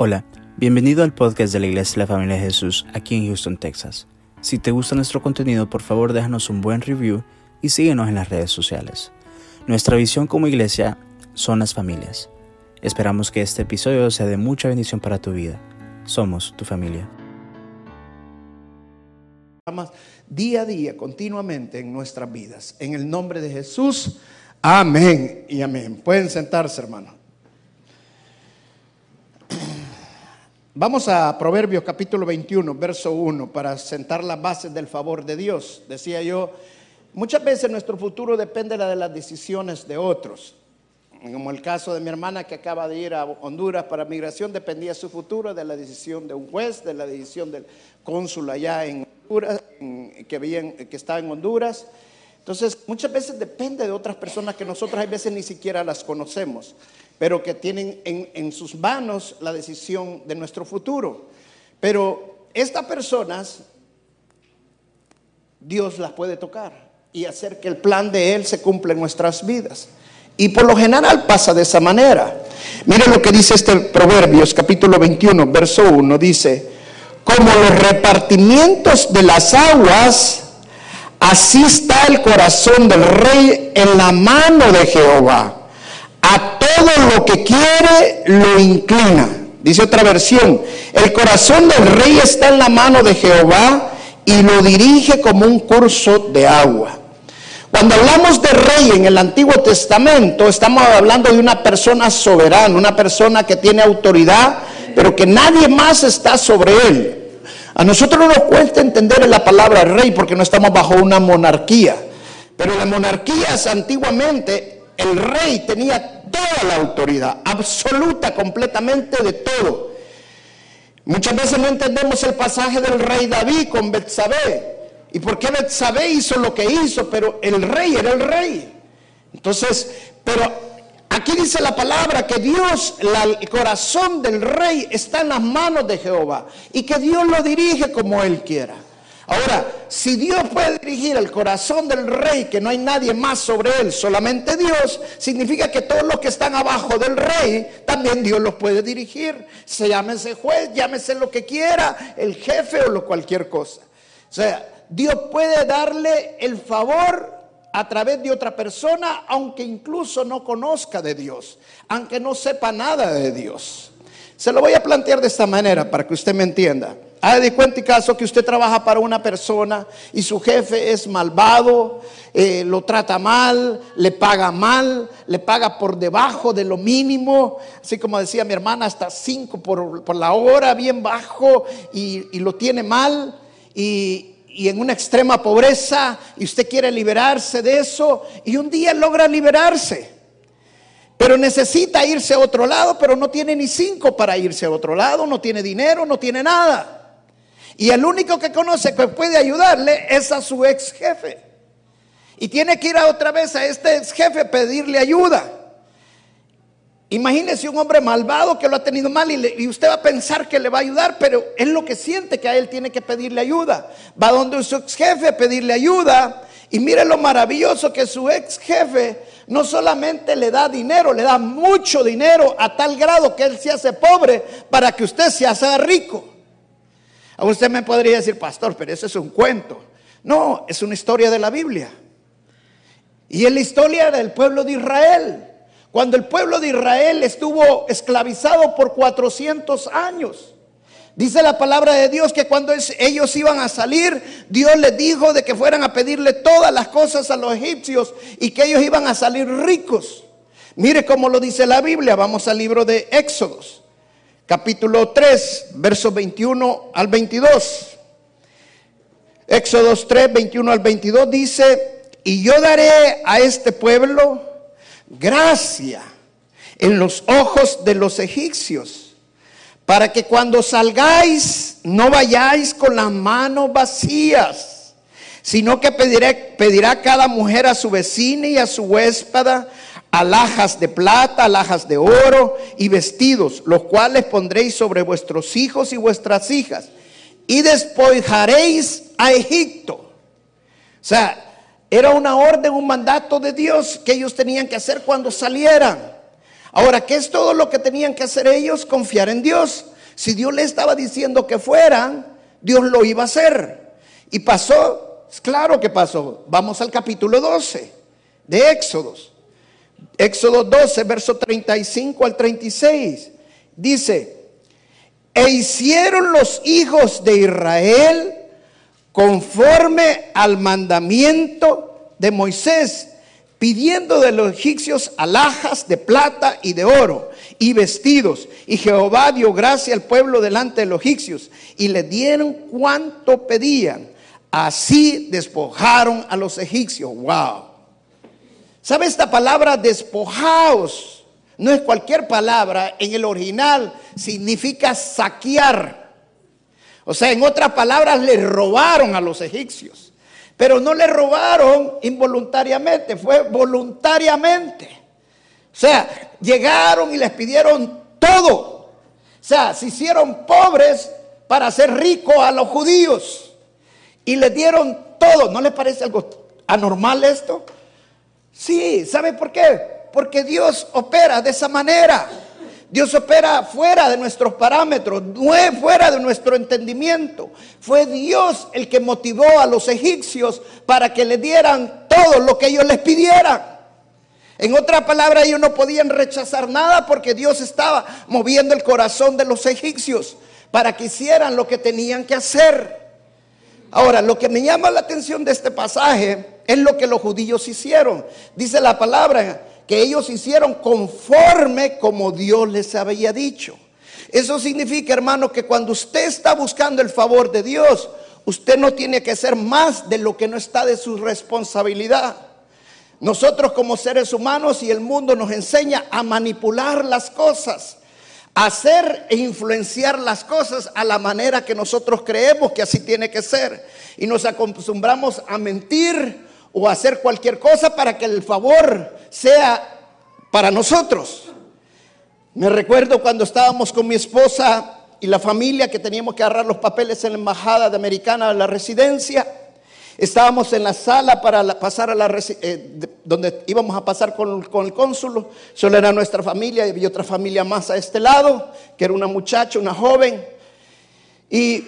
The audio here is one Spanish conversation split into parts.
Hola, bienvenido al podcast de la Iglesia de la Familia de Jesús aquí en Houston, Texas. Si te gusta nuestro contenido, por favor déjanos un buen review y síguenos en las redes sociales. Nuestra visión como iglesia son las familias. Esperamos que este episodio sea de mucha bendición para tu vida. Somos tu familia. Día a día, continuamente en nuestras vidas. En el nombre de Jesús, amén y amén. Pueden sentarse, hermano. Vamos a Proverbios capítulo 21, verso 1, para sentar las bases del favor de Dios. Decía yo, muchas veces nuestro futuro depende de las decisiones de otros. Como el caso de mi hermana que acaba de ir a Honduras para migración, dependía su futuro de la decisión de un juez, de la decisión del cónsul allá en Honduras, que, que está en Honduras. Entonces, muchas veces depende de otras personas que nosotros a veces ni siquiera las conocemos pero que tienen en, sus manos la decisión de nuestro futuro. Pero estas personas, Dios las puede tocar y hacer que el plan de Él se cumpla en nuestras vidas. Y por lo general pasa de esa manera. Miren lo que dice este Proverbios capítulo 21, verso 1, dice, como los repartimientos de las aguas, así está el corazón del rey en la mano de Jehová todo lo que quiere lo inclina. Dice otra versión, el corazón del rey está en la mano de Jehová y lo dirige como un curso de agua. Cuando hablamos de rey en el Antiguo Testamento, estamos hablando de una persona soberana, una persona que tiene autoridad, pero que nadie más está sobre él. A nosotros no nos cuesta entender la palabra rey porque no estamos bajo una monarquía. Pero las monarquías antiguamente el rey tenía toda la autoridad, absoluta, completamente de todo. Muchas veces no entendemos el pasaje del rey David con Betsabé. ¿Y por qué Betsabé hizo lo que hizo? Pero el rey era el rey. Entonces, pero aquí dice la palabra que Dios, el corazón del rey está en las manos de Jehová y que Dios lo dirige como él quiera. Ahora, si Dios puede dirigir el corazón del rey, que no hay nadie más sobre él, solamente Dios, significa que todos los que están abajo del rey, también Dios los puede dirigir. Se llámese juez, llámese lo que quiera, el jefe o lo cualquier cosa. O sea, Dios puede darle el favor a través de otra persona, aunque incluso no conozca de Dios, aunque no sepa nada de Dios. Se lo voy a plantear de esta manera para que usted me entienda. Haga de cuenta y caso que usted trabaja para una persona y su jefe es malvado, eh, lo trata mal, le paga mal, le paga por debajo de lo mínimo, así como decía mi hermana, hasta cinco por, la hora, bien bajo, y, lo tiene mal, y, y en una extrema pobreza, y usted quiere liberarse de eso, y un día logra liberarse. Pero necesita irse a otro lado, pero no tiene ni cinco para irse a otro lado, no tiene dinero, no tiene nada. Y el único que conoce que puede ayudarle es a su ex jefe. Y tiene que ir a otra vez a este ex jefe a pedirle ayuda. Imagínese un hombre malvado que lo ha tenido mal y, usted va a pensar que le va a ayudar, pero es lo que siente que a él tiene que pedirle ayuda. Va donde su ex jefe a pedirle ayuda y mire lo maravilloso que su ex jefe no solamente le da dinero, le da mucho dinero a tal grado que él se hace pobre para que usted se haga rico. A usted me podría decir, pastor, pero eso es un cuento. No, es una historia de la Biblia. Y es la historia del pueblo de Israel. Cuando el pueblo de Israel estuvo esclavizado por 400 años. Dice la palabra de Dios que cuando ellos iban a salir, Dios les dijo de que fueran a pedirle todas las cosas a los egipcios y que ellos iban a salir ricos. Mire cómo lo dice la Biblia. Vamos al libro de Éxodos capítulo 3, versos 21 al 22. Éxodos 3, 21 al 22 dice, y yo daré a este pueblo gracia en los ojos de los egipcios, para que cuando salgáis no vayáis con las manos vacías, sino que pediré, pedirá cada mujer a su vecina y a su huéspada alhajas de plata, alhajas de oro y vestidos, los cuales pondréis sobre vuestros hijos y vuestras hijas, y despojaréis a Egipto. O sea, era una orden, un mandato de Dios que ellos tenían que hacer cuando salieran. Ahora, ¿qué es todo lo que tenían que hacer ellos? Confiar en Dios. Si Dios les estaba diciendo que fueran, Dios lo iba a hacer. Y pasó, claro que pasó. Vamos al capítulo 12 de Éxodos. Éxodo 12, verso 35 al 36. Dice, e hicieron los hijos de Israel conforme al mandamiento de Moisés, pidiendo de los egipcios alhajas de plata y de oro y vestidos. Y Jehová dio gracia al pueblo delante de los egipcios y le dieron cuanto pedían. Así despojaron a los egipcios. Wow. ¿Sabe esta palabra despojaos? No es cualquier palabra. En el original significa saquear. O sea, en otras palabras, le robaron a los egipcios. Pero no le robaron involuntariamente, fue voluntariamente. O sea, llegaron y les pidieron todo. O sea, se hicieron pobres para hacer ricos a los judíos. Y les dieron todo. ¿No les parece algo anormal esto? Sí, ¿sabe por qué? Porque Dios opera de esa manera. Dios opera fuera de nuestros parámetros, fuera de nuestro entendimiento. Fue Dios el que motivó a los egipcios para que le dieran todo lo que ellos les pidieran. En otra palabra, ellos no podían rechazar nada porque Dios estaba moviendo el corazón de los egipcios para que hicieran lo que tenían que hacer. Ahora, lo que me llama la atención de este pasaje es lo que los judíos hicieron. Dice la palabra que ellos hicieron conforme como Dios les había dicho. Eso significa, hermano, que cuando usted está buscando el favor de Dios, usted no tiene que hacer más de lo que no está de su responsabilidad. Nosotros como seres humanos y el mundo nos enseña a manipular las cosas, a hacer e influenciar las cosas a la manera que nosotros creemos que así tiene que ser. Y nos acostumbramos a mentir, o hacer cualquier cosa para que el favor sea para nosotros. Me recuerdo cuando estábamos con mi esposa y la familia que teníamos que agarrar los papeles en la embajada de americana a la residencia. Estábamos en la sala para pasar a la eh, donde íbamos a pasar con, el cónsul. Solo era nuestra familia y otra familia más a este lado, que era una muchacha, una joven. Y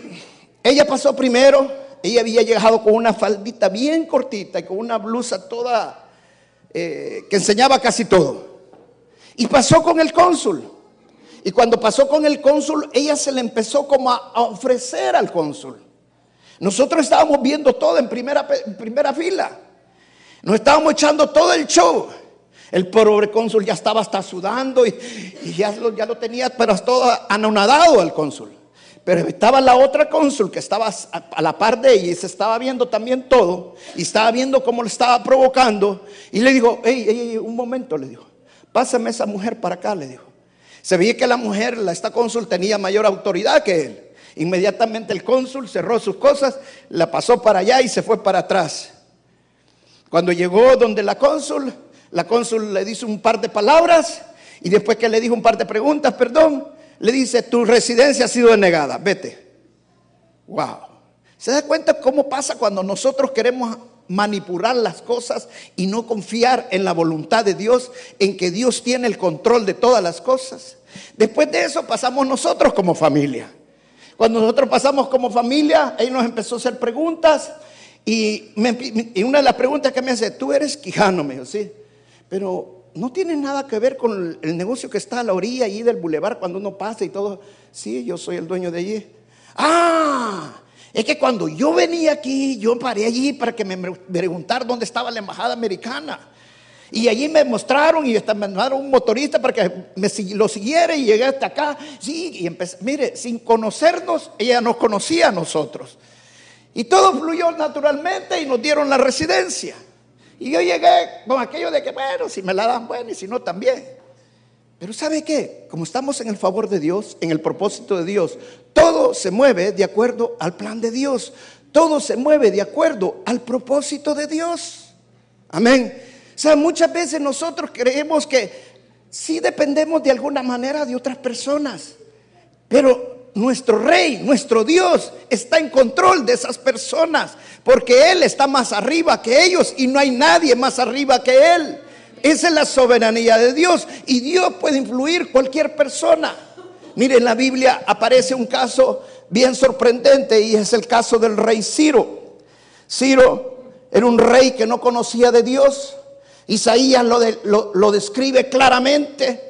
ella pasó primero ella había llegado con una faldita bien cortita y con una blusa toda eh, que enseñaba casi todo. Y pasó con el cónsul. Y cuando pasó con el cónsul, ella se le empezó como a, ofrecer al cónsul. Nosotros estábamos viendo todo en primera, primera fila. Nos estábamos echando todo el show. El pobre cónsul ya estaba hasta sudando y, ya, lo, ya lo tenía, pero todo anonadado al cónsul. Pero estaba la otra cónsul que estaba a la par de ella y se estaba viendo también todo y estaba viendo cómo le estaba provocando. Y le dijo, hey, un momento, le dijo, pásame esa mujer para acá, le dijo. Se veía que la mujer, esta cónsul, tenía mayor autoridad que él. Inmediatamente el cónsul cerró sus cosas, la pasó para allá y se fue para atrás. Cuando llegó donde la cónsul, la cónsul le dice un par de palabras y después que le dijo un par de preguntas, perdón, le dice, tu residencia ha sido denegada, vete. Wow. ¿Se da cuenta cómo pasa cuando nosotros queremos manipular las cosas y no confiar en la voluntad de Dios, en que Dios tiene el control de todas las cosas? Después de eso pasamos nosotros como familia. Cuando nosotros pasamos como familia, él nos empezó a hacer preguntas y, y una de las preguntas que me hace, tú eres quijano, me dijo, sí, pero no tiene nada que ver con el negocio que está a la orilla del bulevar cuando uno pasa y todo. Sí, yo soy el dueño de allí. Ah, es que cuando yo venía aquí, yo paré allí para que me preguntaran dónde estaba la embajada americana. Y allí me mostraron y me mandaron un motorista para que me lo siguiera y llegué hasta acá. Sí, y empecé, mire, sin conocernos, ella nos conocía a nosotros. Y todo fluyó naturalmente y nos dieron la residencia. Y yo llegué con aquello de que, bueno, si me la dan, bueno, y si no, también. Pero ¿sabe qué? Como estamos en el favor de Dios, en el propósito de Dios, todo se mueve de acuerdo al plan de Dios. Todo se mueve de acuerdo al propósito de Dios. Amén. O sea, muchas veces nosotros creemos que sí dependemos de alguna manera de otras personas, pero nuestro rey, nuestro Dios, está en control de esas personas, porque Él está más arriba que ellos y no hay nadie más arriba que Él. Esa es la soberanía de Dios y Dios puede influir cualquier persona. Mire, en la Biblia aparece un caso bien sorprendente y es el caso del rey Ciro. Ciro era un rey que no conocía de Dios. Isaías lo, lo describe claramente.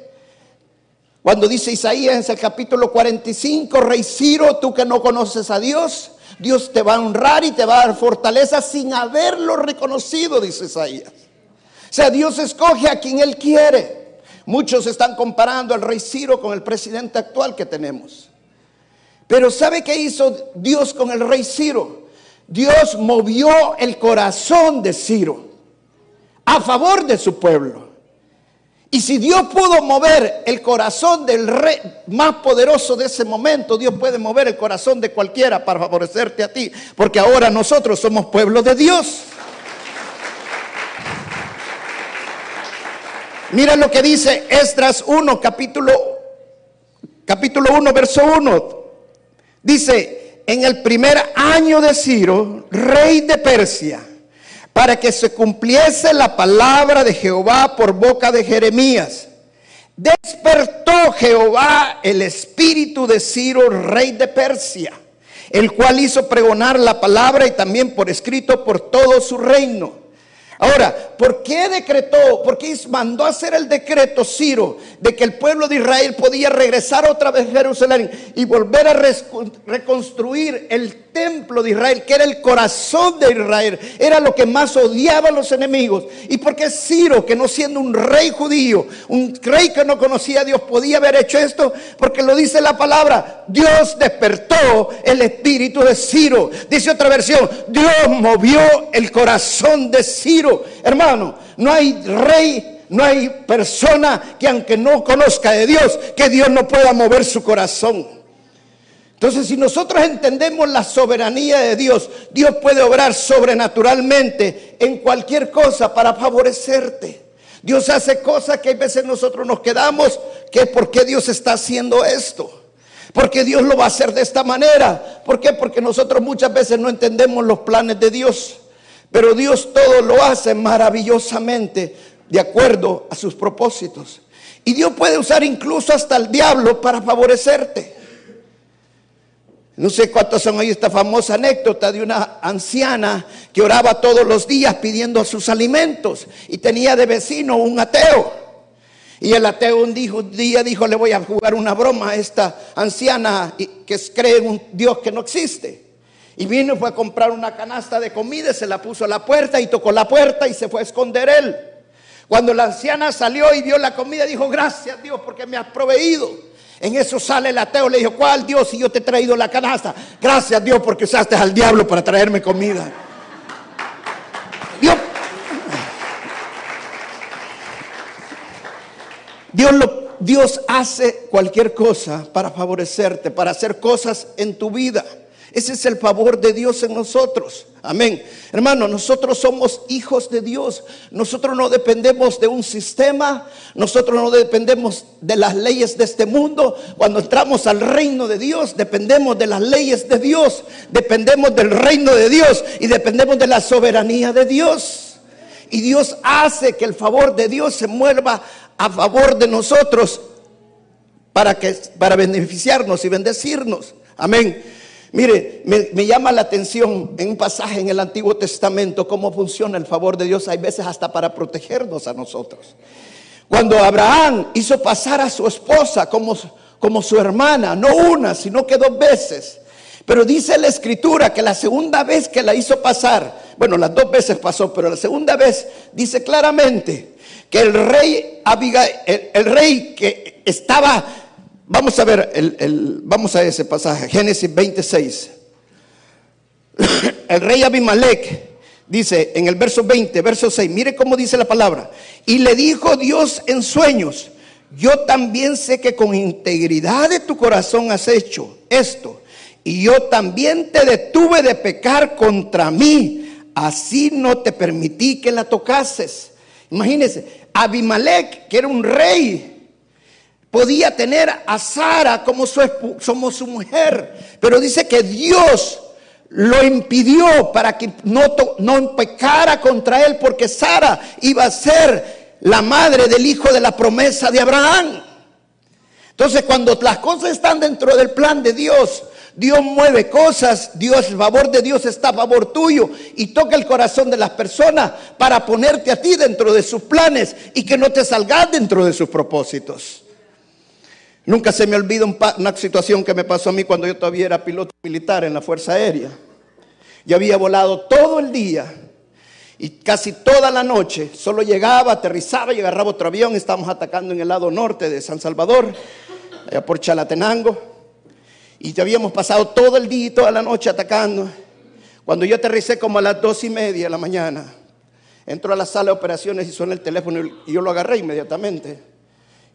Cuando dice Isaías en el capítulo 45, Rey Ciro, tú que no conoces a Dios, Dios te va a honrar y te va a dar fortaleza sin haberlo reconocido, dice Isaías. O sea, Dios escoge a quien Él quiere. Muchos están comparando al rey Ciro con el presidente actual que tenemos. Pero ¿sabe qué hizo Dios con el rey Ciro? Dios movió el corazón de Ciro a favor de su pueblo. Y si Dios pudo mover el corazón del rey más poderoso de ese momento, Dios puede mover el corazón de cualquiera para favorecerte a ti. Porque ahora nosotros somos pueblo de Dios. Mira lo que dice Esdras 1, capítulo, capítulo 1, verso 1. Dice, en el primer año de Ciro, rey de Persia, para que se cumpliese la palabra de Jehová por boca de Jeremías. Despertó Jehová el espíritu de Ciro, rey de Persia, el cual hizo pregonar la palabra y también por escrito por todo su reino Ahora, ¿por qué decretó, por qué mandó hacer el decreto Ciro de que el pueblo de Israel podía regresar otra vez a Jerusalén y volver a reconstruir el templo de Israel, que era el corazón de Israel, era lo que más odiaban los enemigos? ¿Y por qué Ciro, que no siendo un rey judío, un rey que no conocía a Dios, podía haber hecho esto? Porque lo dice la palabra, Dios despertó el espíritu de Ciro. Dice otra versión, Dios movió el corazón de Ciro Hermano, no hay rey, no hay persona que aunque no conozca de Dios, que Dios no pueda mover su corazón. Entonces, si nosotros entendemos la soberanía de Dios, Dios puede obrar sobrenaturalmente en cualquier cosa para favorecerte. Dios hace cosas que a veces nosotros nos quedamos, que por qué Dios está haciendo esto. Porque Dios lo va a hacer de esta manera. ¿Por qué? Porque nosotros muchas veces no entendemos los planes de Dios. Pero Dios todo lo hace maravillosamente de acuerdo a sus propósitos. Y Dios puede usar incluso hasta el diablo para favorecerte. No sé cuántos han oído esta famosa anécdota de una anciana que oraba todos los días pidiendo sus alimentos y tenía de vecino un ateo. Y el ateo un día dijo, le voy a jugar una broma a esta anciana que cree en un Dios que no existe. Y vino y fue a comprar una canasta de comida, se la puso a la puerta y tocó la puerta y se fue a esconder él. Cuando la anciana salió y vio la comida, dijo, gracias Dios porque me has proveído. En eso sale el ateo, le dijo, ¿cuál Dios si yo te he traído la canasta? Gracias Dios porque usaste al diablo para traerme comida. Dios, Dios, hace cualquier cosa para favorecerte, para hacer cosas en tu vida. Ese es el favor de Dios en nosotros. Amén. Hermano, nosotros somos hijos de Dios. Nosotros no dependemos de un sistema. Nosotros no dependemos de las leyes de este mundo. Cuando entramos al reino de Dios, dependemos de las leyes de Dios. Dependemos del reino de Dios y dependemos de la soberanía de Dios. Y Dios hace que el favor de Dios se mueva a favor de nosotros para que para beneficiarnos y bendecirnos. Amén. Mire, me, llama la atención en un pasaje en el Antiguo Testamento cómo funciona el favor de Dios, hay veces hasta para protegernos a nosotros. Cuando Abraham hizo pasar a su esposa como, como su hermana, no una, sino que dos veces. Pero dice la escritura que la segunda vez que la hizo pasar, bueno, las dos veces pasó, pero la segunda vez dice claramente que el rey Abigail, el rey que estaba Vamos a ver, el, vamos a ese pasaje, Génesis 26. El rey Abimelech dice en el verso 20, verso 6, mire cómo dice la palabra. Y le dijo Dios en sueños, yo también sé que con integridad de tu corazón has hecho esto. Y yo también te detuve de pecar contra mí. Así no te permití que la tocases. Imagínense, Abimelech, que era un rey, podía tener a Sara como su, como su mujer, pero dice que Dios lo impidió para que no, no pecara contra él, porque Sara iba a ser la madre del hijo de la promesa de Abraham. Entonces, cuando las cosas están dentro del plan de Dios, Dios mueve cosas, Dios, el favor de Dios está a favor tuyo y toca el corazón de las personas para ponerte a ti dentro de sus planes y que no te salgas dentro de sus propósitos. Nunca se me olvida una situación que me pasó a mí cuando yo todavía era piloto militar en la Fuerza Aérea. Yo había volado todo el día y casi toda la noche. Solo llegaba, aterrizaba y agarraba otro avión. Estábamos atacando en el lado norte de San Salvador, allá por Chalatenango. Y ya habíamos pasado todo el día y toda la noche atacando. Cuando yo aterricé como a las dos y media de la mañana, entró a la sala de operaciones y suena el teléfono y yo lo agarré inmediatamente.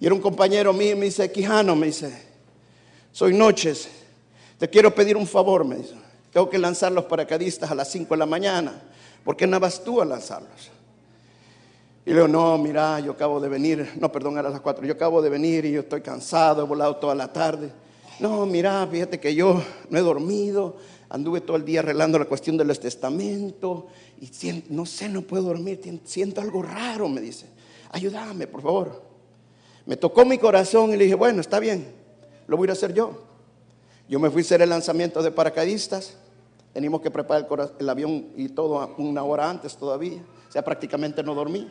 Y era un compañero mío me dice, Quijano, me dice, soy Noches, te quiero pedir un favor, me dice. Tengo que lanzar los paracaidistas a las 5 de la mañana. ¿Por qué no vas tú a lanzarlos? Y le digo, no, mira, yo acabo de venir, no, perdón, era las 4, yo acabo de venir y yo estoy cansado, he volado toda la tarde. No, mira, fíjate que yo no he dormido, anduve todo el día arreglando la cuestión de los testamentos y siento, no sé, no puedo dormir, siento algo raro, me dice. Ayúdame, por favor. Me tocó mi corazón y le dije, bueno, está bien, lo voy a hacer yo. Yo me fui a hacer el lanzamiento de paracaidistas, teníamos que preparar el, el avión y todo una hora antes todavía, o sea, prácticamente no dormí.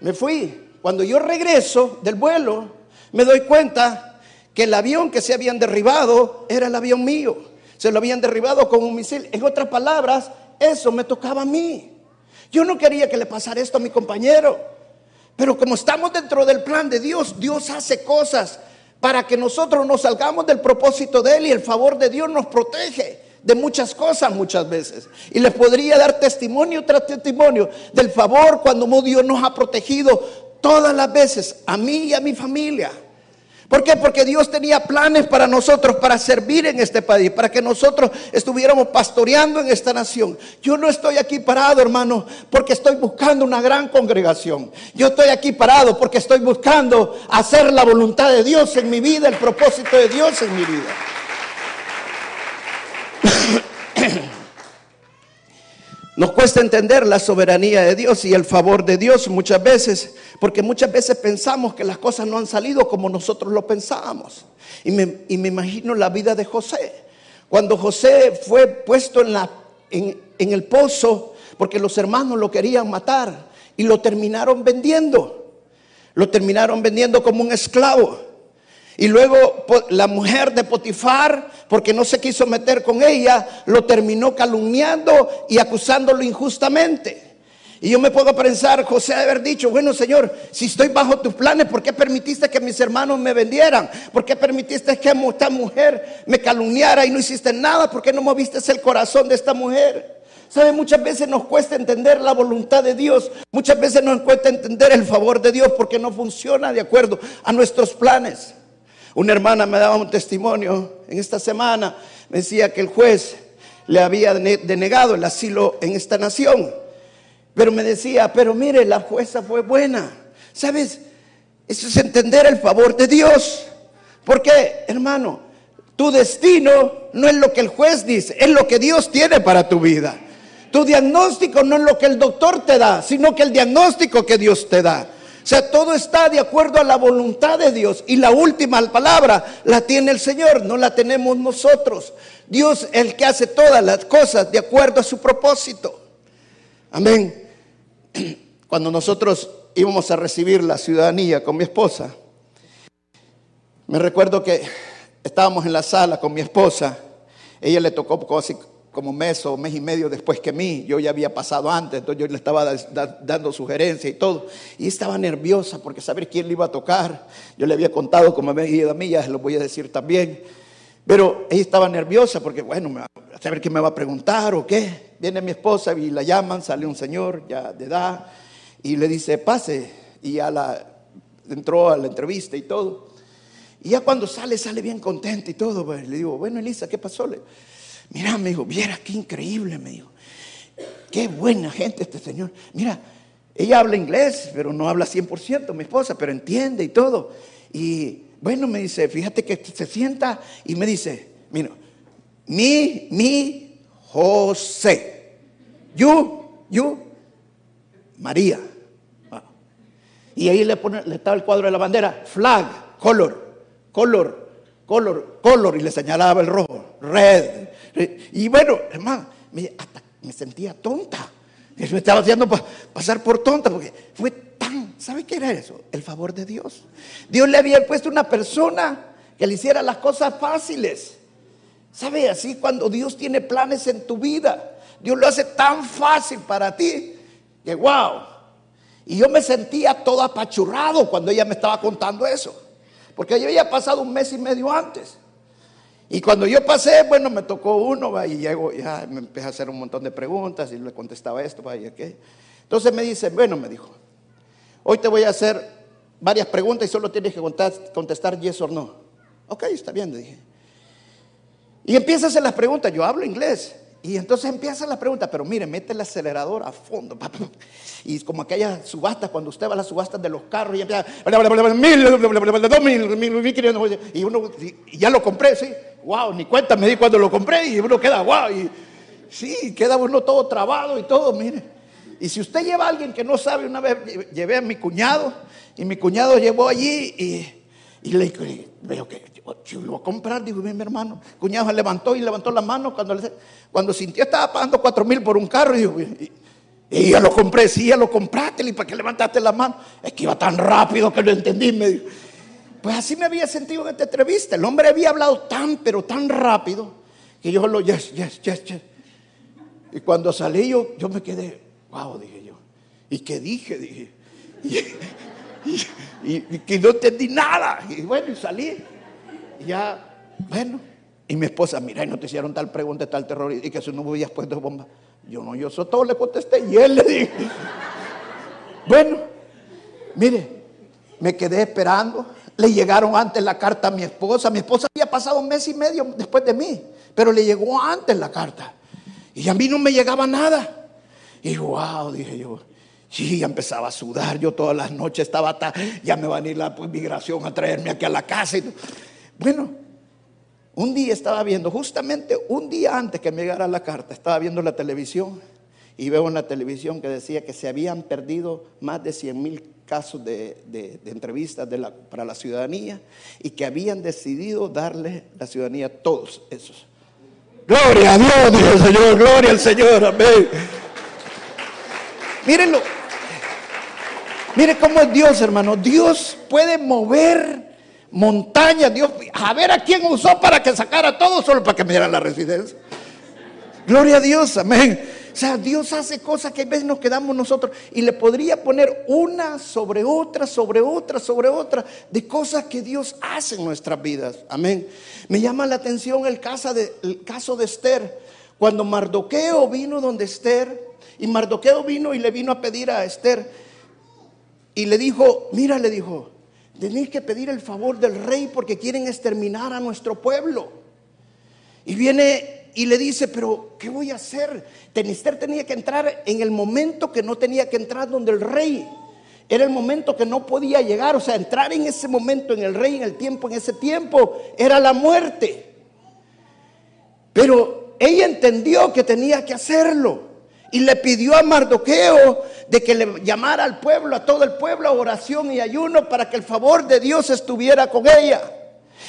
Me fui. Cuando yo regreso del vuelo, me doy cuenta que el avión que se habían derribado era el avión mío. Se lo habían derribado con un misil. En otras palabras, eso me tocaba a mí. Yo no quería que le pasara esto a mi compañero. Pero como estamos dentro del plan de Dios, Dios hace cosas para que nosotros nos salgamos del propósito de Él y el favor de Dios nos protege de muchas cosas muchas veces. Y les podría dar testimonio tras testimonio del favor cuando Dios nos ha protegido todas las veces, a mí y a mi familia. ¿Por qué? Porque Dios tenía planes para nosotros, para servir en este país, para que nosotros estuviéramos pastoreando en esta nación. Yo no estoy aquí parado, hermano, porque estoy buscando una gran congregación. Yo estoy aquí parado porque estoy buscando hacer la voluntad de Dios en mi vida, el propósito de Dios en mi vida. Nos cuesta entender la soberanía de Dios y el favor de Dios muchas veces, porque muchas veces pensamos que las cosas no han salido como nosotros lo pensábamos. Y me, imagino la vida de José. Cuando José fue puesto en, en el pozo, porque los hermanos lo querían matar y lo terminaron vendiendo. Lo terminaron vendiendo como un esclavo. Y luego la mujer de Potifar, porque no se quiso meter con ella, lo terminó calumniando y acusándolo injustamente. Y yo me puedo pensar, José haber dicho, bueno Señor, si estoy bajo tus planes, ¿por qué permitiste que mis hermanos me vendieran? ¿Por qué permitiste que esta mujer me calumniara y no hiciste nada? ¿Por qué no moviste el corazón de esta mujer? ¿Sabe? Muchas veces nos cuesta entender la voluntad de Dios. Muchas veces nos cuesta entender el favor de Dios porque no funciona de acuerdo a nuestros planes. Una hermana me daba un testimonio en esta semana, me decía que el juez le había denegado el asilo en esta nación. Pero me decía, pero mire, la jueza fue buena. ¿Sabes? Eso es entender el favor de Dios. Porque, hermano, tu destino no es lo que el juez dice, es lo que Dios tiene para tu vida. Tu diagnóstico no es lo que el doctor te da, sino que el diagnóstico que Dios te da. O sea, todo está de acuerdo a la voluntad de Dios. Y la última palabra la tiene el Señor, no la tenemos nosotros. Dios el que hace todas las cosas de acuerdo a su propósito. Amén. Cuando nosotros íbamos a recibir la ciudadanía con mi esposa, me recuerdo que estábamos en la sala con mi esposa. Ella le tocó casi como mes o mes y medio después que mí, yo ya había pasado antes, entonces yo le estaba dando sugerencias y todo, y estaba nerviosa porque saber quién le iba a tocar, yo le había contado como me había ido a mí, ya se lo voy a decir también, pero ella estaba nerviosa porque, bueno, a saber quién me va a preguntar o qué, viene mi esposa y la llaman, sale un señor ya de edad, y le dice, pase, y ya la, entró a la entrevista y todo, y ya cuando sale, sale bien contenta y todo, pues, le digo, bueno, Elisa, ¿qué pasó? Le, Mira, me dijo, viera qué increíble, me dijo. Qué buena gente este señor. Mira, ella habla inglés, pero no habla 100%, mi esposa, pero entiende y todo. Y bueno, me dice, fíjate que se sienta y me dice, mira, mi, mi, José. You, you, María. Y ahí le, pone, le estaba el cuadro de la bandera, flag, color, color, color, color, y le señalaba el rojo, red. Y bueno, hermano, me, hasta me sentía tonta. Me estaba haciendo pasar por tonta porque fue tan, ¿sabe qué era eso? El favor de Dios. Dios le había puesto una persona que le hiciera las cosas fáciles. ¿Sabe? Así cuando Dios tiene planes en tu vida, Dios lo hace tan fácil para ti que wow. Y yo me sentía todo apachurrado cuando ella me estaba contando eso. Porque yo había pasado un mes y medio antes. Y cuando yo pasé, bueno, me tocó uno, y llego, ya me empecé a hacer un montón de preguntas y le contestaba esto, y qué. Entonces me dice, bueno, me dijo, hoy te voy a hacer varias preguntas y solo tienes que contestar yes o no. Ok, está bien, le dije. Y empieza a hacer las preguntas, yo hablo inglés. Y entonces empieza la pregunta, pero mire, mete el acelerador a fondo. Y como aquellas subastas, cuando usted va a las subastas de los carros y empieza, y uno, y ya lo compré, sí. Wow, ni cuenta me di cuando lo compré y uno queda, wow. Y sí, queda uno todo trabado y todo, mire. Y si usted lleva a alguien que no sabe, una vez llevé a mi cuñado y mi cuñado llevó allí y y le dije, veo que yo, lo voy a comprar, dijo mi hermano. Cuñado se levantó y levantó la mano cuando, cuando sintió estaba pagando cuatro mil por un carro. Y, y, y, ya lo compré, sí, ya lo compraste. ¿Y para qué levantaste la mano? Es que iba tan rápido que lo entendí. Me. Pues así me había sentido en esta entrevista. El hombre había hablado tan, pero tan rápido que yo lo, yes, yes, yes, yes. Y cuando salí yo, yo me quedé, wow, dije yo. ¿Y qué dije? Dije. Y, que no entendí nada. Y bueno, y salí. Y ya, bueno. Y mi esposa, mira, y no te hicieron tal pregunta, tal terror, y que si no hubieras puesto bomba. Yo no, yo todo le contesté. Y él le dijo, bueno, mire, me quedé esperando. Le llegaron antes la carta a mi esposa. Mi esposa había pasado un mes y medio después de mí, pero le llegó antes la carta. Y a mí no me llegaba nada. Y wow, dije yo, Sí, ya empezaba a sudar. Yo todas las noches estaba, hasta, ya me van a ir la migración a traerme aquí a la casa. Bueno, un día estaba viendo, justamente un día antes que me llegara la carta, estaba viendo la televisión y veo en la televisión que decía que se habían perdido más de 100 mil casos de, entrevistas para la ciudadanía y que habían decidido darle la ciudadanía a todos esos. Gloria a Dios, dijo el Señor, gloria al Señor, amén. Mírenlo, Mire cómo es Dios, hermano. Dios puede mover montañas. Dios, a ver a quién usó para que sacara todo solo para que me dieran la residencia. Gloria a Dios, amén. O sea, Dios hace cosas que a veces nos quedamos nosotros y le podría poner una sobre otra, sobre otra, sobre otra, de cosas que Dios hace en nuestras vidas. Amén. Me llama la atención el caso de, el caso de Esther. Cuando Mardoqueo vino donde Esther, y Mardoqueo vino y le vino a pedir a Esther, y le dijo, mira, le dijo, tenéis que pedir el favor del rey porque quieren exterminar a nuestro pueblo. Y viene y le dice, pero ¿qué voy a hacer? Tenister tenía que entrar en el momento que no tenía que entrar donde el rey. Era el momento que no podía llegar, o sea, entrar en ese momento en el rey, en el tiempo, en ese tiempo, era la muerte. Pero ella entendió que tenía que hacerlo. Y le pidió a Mardoqueo de que le llamara al pueblo, a todo el pueblo, a oración y ayuno para que el favor de Dios estuviera con ella.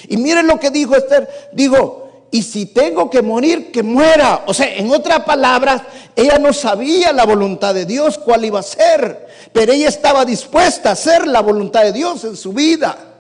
Y miren lo que dijo Esther. Digo, y si tengo que morir, que muera. O sea, en otras palabras, ella no sabía la voluntad de Dios, cuál iba a ser. Pero ella estaba dispuesta a hacer la voluntad de Dios en su vida.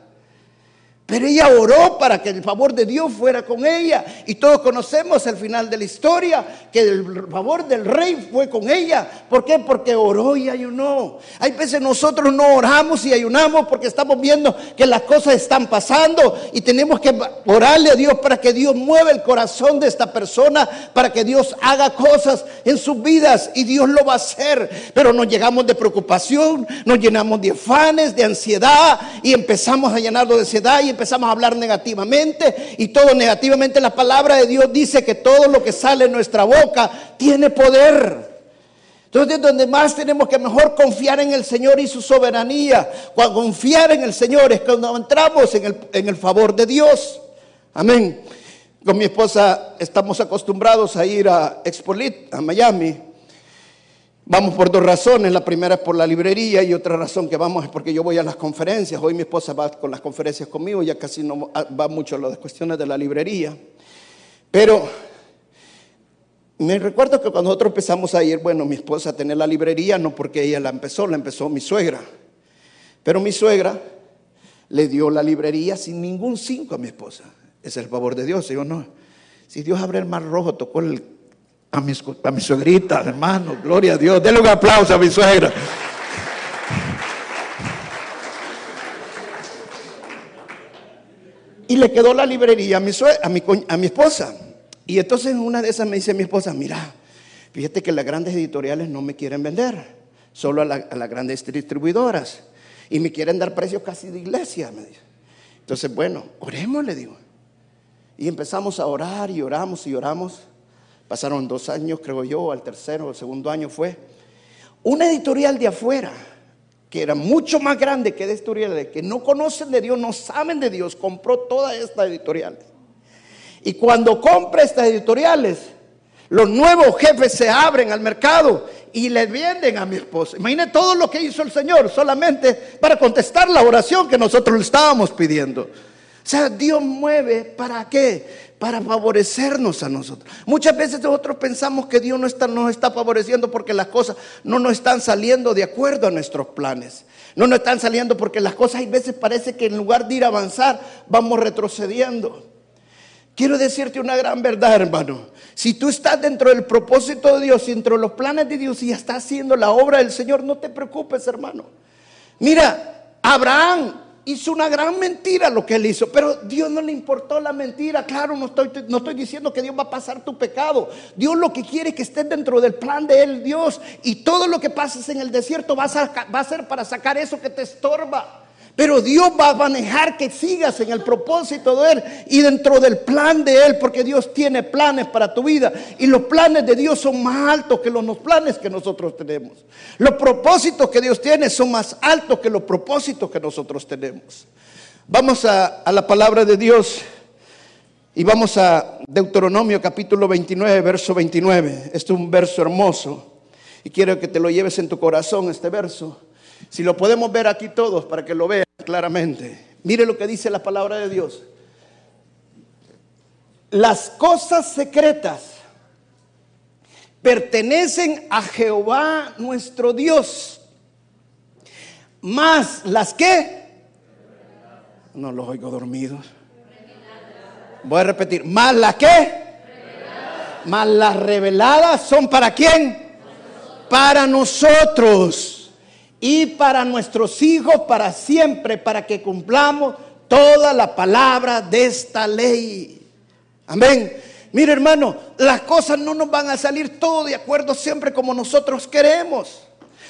Pero ella oró para que el favor de Dios fuera con ella. Y todos conocemos el final de la historia, que el favor del rey fue con ella. ¿Por qué? Porque oró y ayunó. Hay veces nosotros no oramos y ayunamos porque estamos viendo que las cosas están pasando y tenemos que orarle a Dios para que Dios mueva el corazón de esta persona, para que Dios haga cosas en sus vidas y Dios lo va a hacer. Pero nos llegamos de preocupación, nos llenamos de afanes, de ansiedad y empezamos a llenarlo de ansiedad y empezamos a hablar negativamente y todo negativamente. La palabra de Dios dice que todo lo que sale en nuestra boca tiene poder. Entonces, donde más tenemos que mejor confiar en el Señor y su soberanía. Cuando confiar en el Señor es cuando entramos en el, en el favor de Dios. Amén. Con mi esposa estamos acostumbrados a ir a Expolit, a Miami. Vamos por dos razones. La primera es por la librería y otra razón que vamos es porque yo voy a las conferencias. Hoy mi esposa va con las conferencias conmigo, ya casi no va mucho a las cuestiones de la librería. Pero me recuerdo que cuando nosotros empezamos a ir, bueno, mi esposa a tener la librería, no porque ella la empezó, la empezó mi suegra. Pero mi suegra le dio la librería sin ningún cinco a mi esposa. Es el favor de Dios, yo no. Si Dios abre el mar rojo, tocó el a mi, a mi suegrita, hermano, gloria a Dios. Denle un aplauso a mi suegra. Y le quedó la librería a mi, a mi, a mi esposa. Y entonces una de esas me dice mi esposa, mira, fíjate que las grandes editoriales no me quieren vender, solo a, las grandes distribuidoras. Y me quieren dar precios casi de iglesia. Entonces, bueno, oremos, le digo. Y empezamos a orar y oramos y oramos. Pasaron dos años, creo yo, al tercero o segundo año fue. Una editorial de afuera, que era mucho más grande que editoriales, que no conocen de Dios, no saben de Dios, compró todas estas editoriales. Y cuando compra estas editoriales, los nuevos jefes se abren al mercado y le venden a mi esposa. Imagine todo lo que hizo el Señor solamente para contestar la oración que nosotros le estábamos pidiendo. O sea, Dios mueve para qué? Para favorecernos a nosotros. Muchas veces nosotros pensamos que Dios no está, nos está favoreciendo porque las cosas no nos están saliendo de acuerdo a nuestros planes. No nos están saliendo porque las cosas hay veces parece que en lugar de ir a avanzar, vamos retrocediendo. Quiero decirte una gran verdad, hermano. Si tú estás dentro del propósito de Dios, dentro de los planes de Dios y estás haciendo la obra del Señor, no te preocupes, hermano. Mira, Abraham hizo una gran mentira lo que él hizo, pero Dios no le importó la mentira. Claro, no estoy, no estoy diciendo que Dios va a pasar tu pecado. Dios lo que quiere es que estés dentro del plan de Él, Dios. Y todo lo que pases en el desierto va a, va a ser para sacar eso que te estorba. Pero Dios va a manejar que sigas en el propósito de Él y dentro del plan de Él, porque Dios tiene planes para tu vida. Y los planes de Dios son más altos que los planes que nosotros tenemos. Los propósitos que Dios tiene son más altos que los propósitos que nosotros tenemos. Vamos a, la palabra de Dios y vamos a Deuteronomio capítulo 29, verso 29. Este es un verso hermoso y quiero que te lo lleves en tu corazón, este verso. Si lo podemos ver aquí todos para que lo vean claramente. Mire lo que dice la palabra de Dios. Las cosas secretas pertenecen a Jehová nuestro Dios. Más las que... No los oigo dormidos. Voy a repetir. Más las que... Más las reveladas son para quién? Para nosotros y para nuestros hijos para siempre, para que cumplamos toda la palabra de esta ley. Amén. Mire hermano, las cosas no nos van a salir todo de acuerdo siempre como nosotros queremos.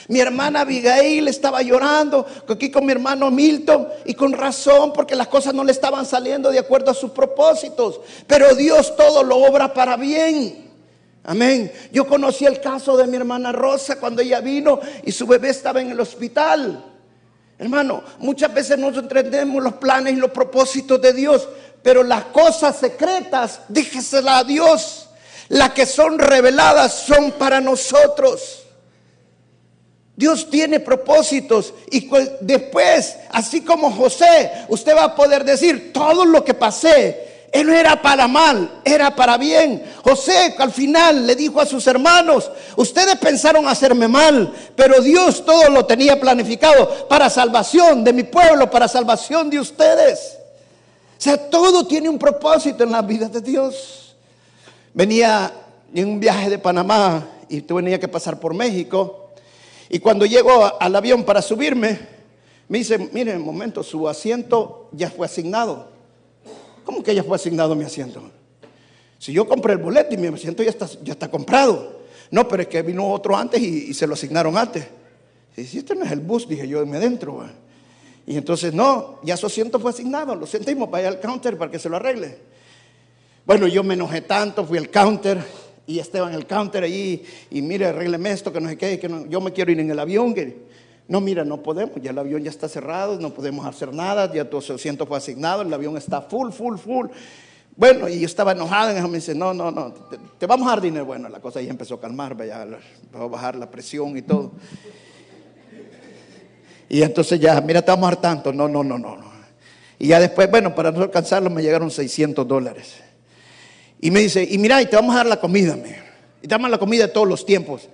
Mi hermana Abigail estaba llorando aquí con mi hermano Milton y con razón porque las cosas no le estaban saliendo de acuerdo a sus propósitos. Pero Dios todo lo obra para bien. Amén. Yo conocí el caso de mi hermana Rosa cuando ella vino y su bebé estaba en el hospital. Hermano, muchas veces no entendemos los planes y los propósitos de Dios, pero las cosas secretas, díjesela a Dios. Las que son reveladas son para nosotros. Dios tiene propósitos y después, así como José, usted va a poder decir, todo lo que pasé él no era para mal, era para bien. José al final le dijo a sus hermanos, ustedes pensaron hacerme mal, pero Dios todo lo tenía planificado para salvación de mi pueblo, para salvación de ustedes. O sea, todo tiene un propósito en la vida de Dios. Venía en un viaje de Panamá y tenía que pasar por México. Y cuando llego al avión para subirme, me dice, mire, un momento, su asiento ya fue asignado. ¿Cómo que ya fue asignado mi asiento? Si yo compré el boleto y mi asiento ya está, ya está comprado. No, pero es que vino otro antes y, se lo asignaron antes. Y si este no es el bus, dije yo, me dentro. Y entonces, no, ya su asiento fue asignado. Lo sentimos, vaya al counter para que se lo arregle. Bueno, yo me enojé tanto, fui al counter y estaba en el counter allí y mire, arrégleme esto, que no sé qué, que yo me quiero ir en el avión. No, mira, no podemos, ya el avión ya está cerrado, no podemos hacer nada, ya tu asiento fue asignado, el avión está full, full, full. Bueno, y yo estaba enojado, y me dice, no, no, no, te, vamos a dar dinero. Bueno, la cosa ya empezó a calmar, ya a bajar la presión y todo. Y entonces ya, mira, te vamos a dar tanto. No, no, no, no, no. Y ya después, bueno, para no alcanzarlo me llegaron 600 dólares. Y me dice, y mira, y te vamos a dar la comida, y te damos la comida de todos los tiempos.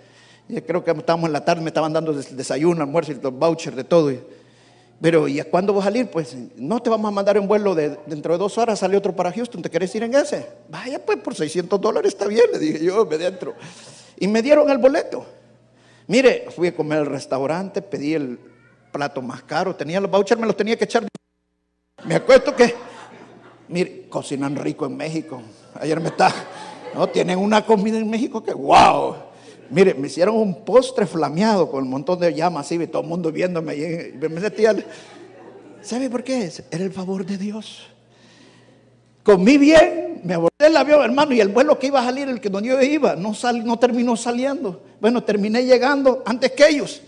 Y creo que estábamos en la tarde, me estaban dando desayuno, almuerzo, y los vouchers de todo. Pero, ¿y a cuándo vas a salir? Pues no te vamos a mandar un vuelo de dentro de dos horas, sale otro para Houston, ¿te querés ir en ese? Vaya, pues por 600 dólares está bien, le dije yo, me dentro. Y me dieron el boleto. Mire, fui a comer al restaurante, pedí el plato más caro, tenía los vouchers, me los tenía que echar. Me acuerdo que, mire, cocinan rico en México. Ayer me está, no, tienen una comida en México que, wow. Mire, me hicieron un postre flameado con un montón de llamas y todo el mundo viéndome. Y me sentía, ¿sabe por qué? Era el favor de Dios. Comí bien, me abordé el avión, hermano, y el vuelo que iba a salir, el que donde yo iba, no, sal, no terminó saliendo. Bueno, terminé llegando antes que ellos.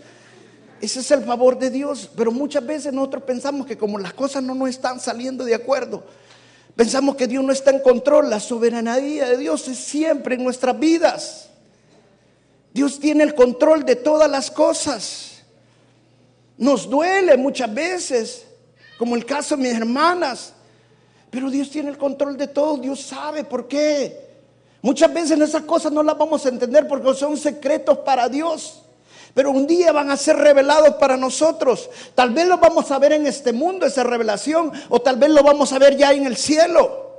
Ese es el favor de Dios. Pero muchas veces nosotros pensamos que como las cosas no nos están saliendo de acuerdo, pensamos que Dios no está en control. La soberanía de Dios es siempre en nuestras vidas. Dios tiene el control de todas las cosas. Nos duele muchas veces, como el caso de mis hermanas, pero Dios tiene el control de todo, Dios sabe por qué. Muchas veces esas cosas no las vamos a entender porque son secretos para Dios. Pero un día van a ser revelados para nosotros. Tal vez lo vamos a ver en este mundo, esa revelación, o tal vez lo vamos a ver ya en el cielo.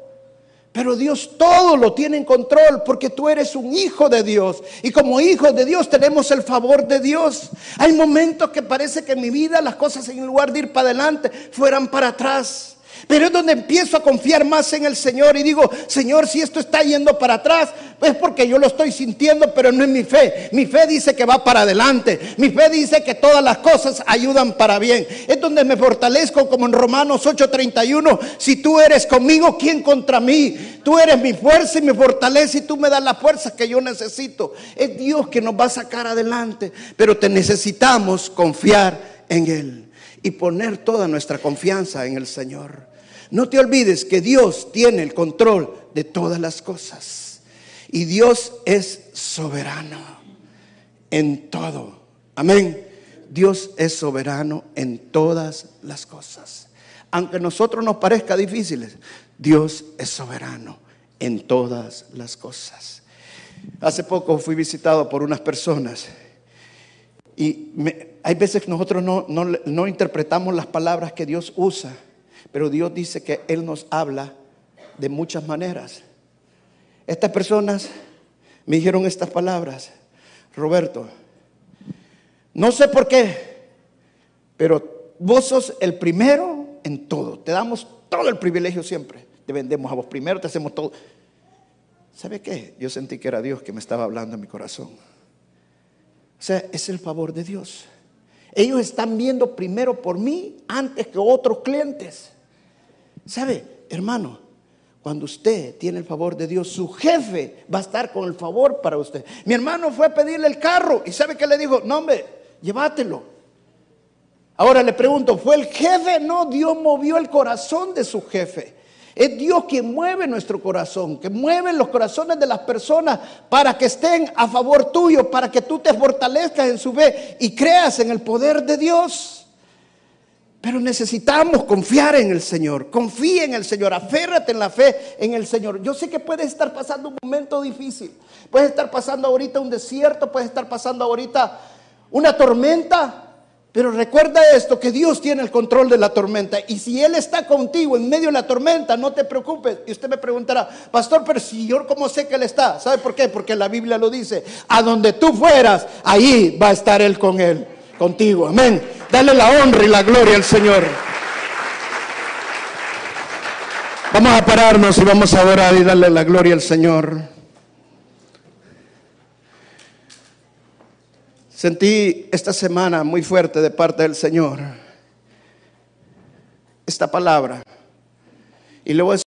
Pero Dios todo lo tiene en control porque tú eres un hijo de Dios. Y como hijos de Dios tenemos el favor de Dios. Hay momentos que parece que en mi vida las cosas en lugar de ir para adelante fueran para atrás. Pero es donde empiezo a confiar más en el Señor y digo, Señor, si esto está yendo para atrás, es porque yo lo estoy sintiendo, pero no es mi fe. Mi fe dice que va para adelante. Mi fe dice que todas las cosas ayudan para bien. Es donde me fortalezco como en Romanos 8:31. Si tú eres conmigo, ¿quién contra mí? Tú eres mi fuerza y mi fortaleza y tú me das la fuerza que yo necesito. Es Dios que nos va a sacar adelante, pero te necesitamos confiar en Él y poner toda nuestra confianza en el Señor. No te olvides que Dios tiene el control de todas las cosas. Y Dios es soberano en todo. Amén. Dios es soberano en todas las cosas. Aunque a nosotros nos parezca difíciles, Dios es soberano en todas las cosas. Hace poco fui visitado por unas personas y hay veces que nosotros no, no interpretamos las palabras que Dios usa pero Dios dice que Él nos habla de muchas maneras. Estas personas me dijeron estas palabras. Roberto, no sé por qué, pero vos sos el primero en todo. Te damos todo el privilegio siempre. Te vendemos a vos primero, te hacemos todo. ¿Sabe qué? Yo sentí que era Dios que me estaba hablando en mi corazón. O sea, es el favor de Dios. Ellos están viendo primero por mí antes que otros clientes. ¿Sabe, hermano? Cuando usted tiene el favor de Dios, su jefe va a estar con el favor para usted. Mi hermano fue a pedirle el carro y ¿sabe qué le dijo? No, hombre, llévatelo. Ahora le pregunto, ¿fue el jefe? No, Dios movió el corazón de su jefe. Es Dios quien mueve nuestro corazón, que mueve los corazones de las personas para que estén a favor tuyo, para que tú te fortalezcas en su fe y creas en el poder de Dios. Pero necesitamos confiar en el Señor. Confía en el Señor. Aférrate en la fe en el Señor. Yo sé que puedes estar pasando un momento difícil. Puedes estar pasando ahorita un desierto. Puedes estar pasando ahorita una tormenta. Pero recuerda esto, que Dios tiene el control de la tormenta. Y si Él está contigo en medio de la tormenta, no te preocupes. Y usted me preguntará, pastor, pero si yo cómo sé que Él está. ¿Sabe por qué? Porque la Biblia lo dice. A donde tú fueras, ahí va a estar Él con Él contigo. Amén. Dale la honra y la gloria al Señor. Vamos a pararnos y vamos a adorar y darle la gloria al Señor. Sentí esta semana muy fuerte de parte del Señor esta palabra. Y le voy a